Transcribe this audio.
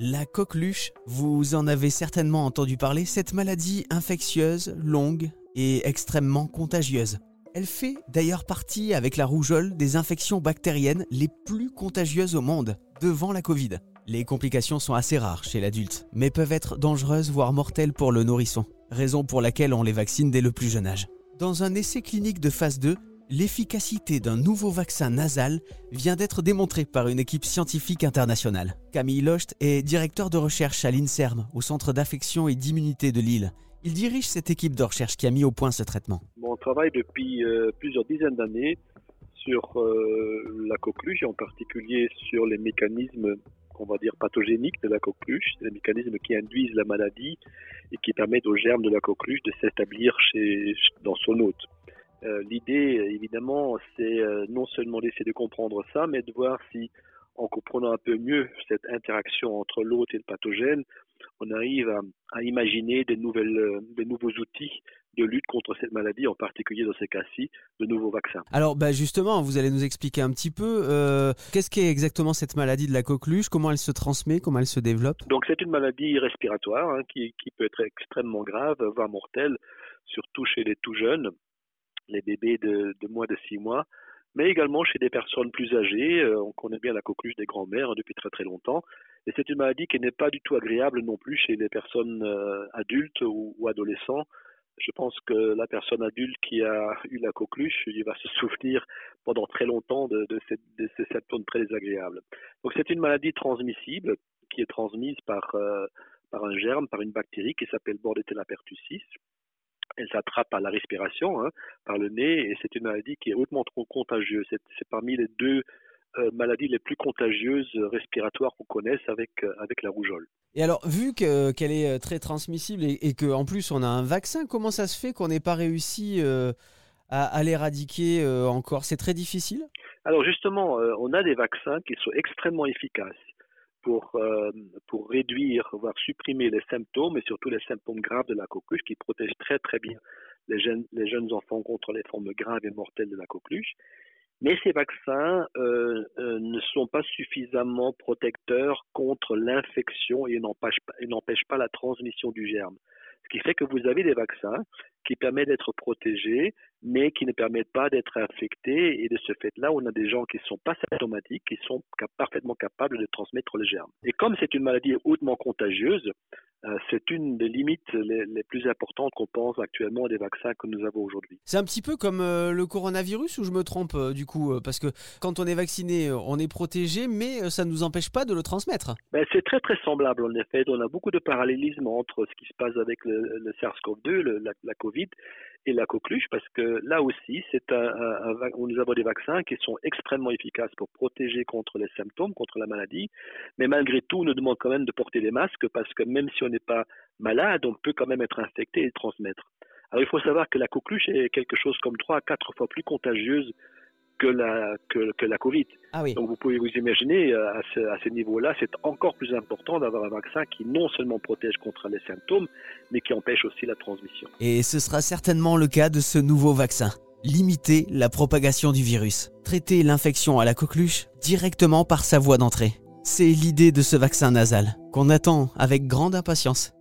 La coqueluche, vous en avez certainement entendu parler, cette maladie infectieuse, longue et extrêmement contagieuse. Elle fait d'ailleurs partie, avec la rougeole, des infections bactériennes les plus contagieuses au monde, devant la Covid. Les complications sont assez rares chez l'adulte, mais peuvent être dangereuses, voire mortelles pour le nourrisson, raison pour laquelle on les vaccine dès le plus jeune âge. Dans un essai clinique de phase 2, l'efficacité d'un nouveau vaccin nasal vient d'être démontrée par une équipe scientifique internationale. Camille Locht est directeur de recherche à l'INSERM, au Centre d'affection et d'immunité de Lille. Il dirige cette équipe de recherche qui a mis au point ce traitement. on travaille depuis euh, plusieurs dizaines d'années sur euh, la coqueluche en particulier sur les mécanismes on va dire pathogéniques de la coqueluche, les mécanismes qui induisent la maladie et qui permettent aux germes de la coqueluche de s'établir dans son hôte. Euh, l'idée, évidemment, c'est euh, non seulement d'essayer de comprendre ça, mais de voir si, en comprenant un peu mieux cette interaction entre l'hôte et le pathogène, on arrive à, imaginer des, nouvelles, euh, des nouveaux outils de lutte contre cette maladie, en particulier dans ces cas-ci, de nouveaux vaccins. Alors bah justement, vous allez nous expliquer un petit peu qu'est-ce qu'est exactement cette maladie de la coqueluche, comment elle se transmet, comment elle se développe? Donc c'est une maladie respiratoire hein, qui, qui, peut être extrêmement grave, voire mortelle, surtout chez les tout jeunes les bébés de, moins de six mois, mais également chez des personnes plus âgées. Euh, on connaît bien la coqueluche des grands-mères hein, depuis très très longtemps. Et c'est une maladie qui n'est pas du tout agréable non plus chez les personnes euh, adultes ou, adolescents. Je pense que la personne adulte qui a eu la coqueluche, il va se souvenir pendant très longtemps de, ces symptômes très désagréables. Donc c'est une maladie transmissible qui est transmise par, euh, par un germe, par une bactérie qui s'appelle Bordetella pertussis elle s'attrape par la respiration, hein, par le nez, et c'est une maladie qui est hautement trop contagieuse. C'est parmi les deux euh, maladies les plus contagieuses respiratoires qu'on connaisse avec, euh, avec la rougeole. Et alors, vu qu'elle est euh, très transmissible et, et qu'en plus on a un vaccin, comment ça se fait qu'on n'ait pas réussi à, à l'éradiquer encore? C'est très difficile? Alors justement, on a des vaccins qui sont extrêmement efficaces pour, euh, pour réduire, voire supprimer les symptômes et surtout les symptômes graves de la coqueluche qui protègent très très bien les jeunes, les jeunes enfants contre les formes graves et mortelles de la coqueluche. Mais ces vaccins euh, euh, ne sont pas suffisamment protecteurs contre l'infection et n'empêchent pas la transmission du germe. Ce qui fait que vous avez des vaccins qui permettent d'être protégés, mais qui ne permettent pas d'être infectés. Et de ce fait-là, on a des gens qui ne sont pas symptomatiques, qui sont parfaitement capables de transmettre les germes. Et comme c'est une maladie hautement contagieuse, c'est une des limites les, plus importantes qu'on pense actuellement des vaccins que nous avons aujourd'hui. C'est un petit peu comme euh, le coronavirus ou je me trompe euh, du coup Parce que quand on est vacciné, on est protégé, mais ça ne nous empêche pas de le transmettre. Ben, c'est très très semblable en effet. On a beaucoup de parallélisme entre ce qui se passe avec le, SARS-CoV-2, la, la COVID, et la coqueluche, parce que là aussi, c'est un, nous avons des vaccins qui sont extrêmement efficaces pour protéger contre les symptômes, contre la maladie, mais malgré tout, on nous demande quand même de porter des masques, parce que même si on n'est pas malade, on peut quand même être infecté et le transmettre. Alors il faut savoir que la coqueluche est quelque chose comme trois à quatre fois plus contagieuse que la, que, la Covid. Ah oui. Donc vous pouvez vous imaginer, euh, à ce, à ce niveau-là, c'est encore plus important d'avoir un vaccin qui non seulement protège contre les symptômes, mais qui empêche aussi la transmission. Et ce sera certainement le cas de ce nouveau vaccin. Limiter la propagation du virus. Traiter l'infection à la coqueluche directement par sa voie d'entrée. C'est l'idée de ce vaccin nasal, qu'on attend avec grande impatience.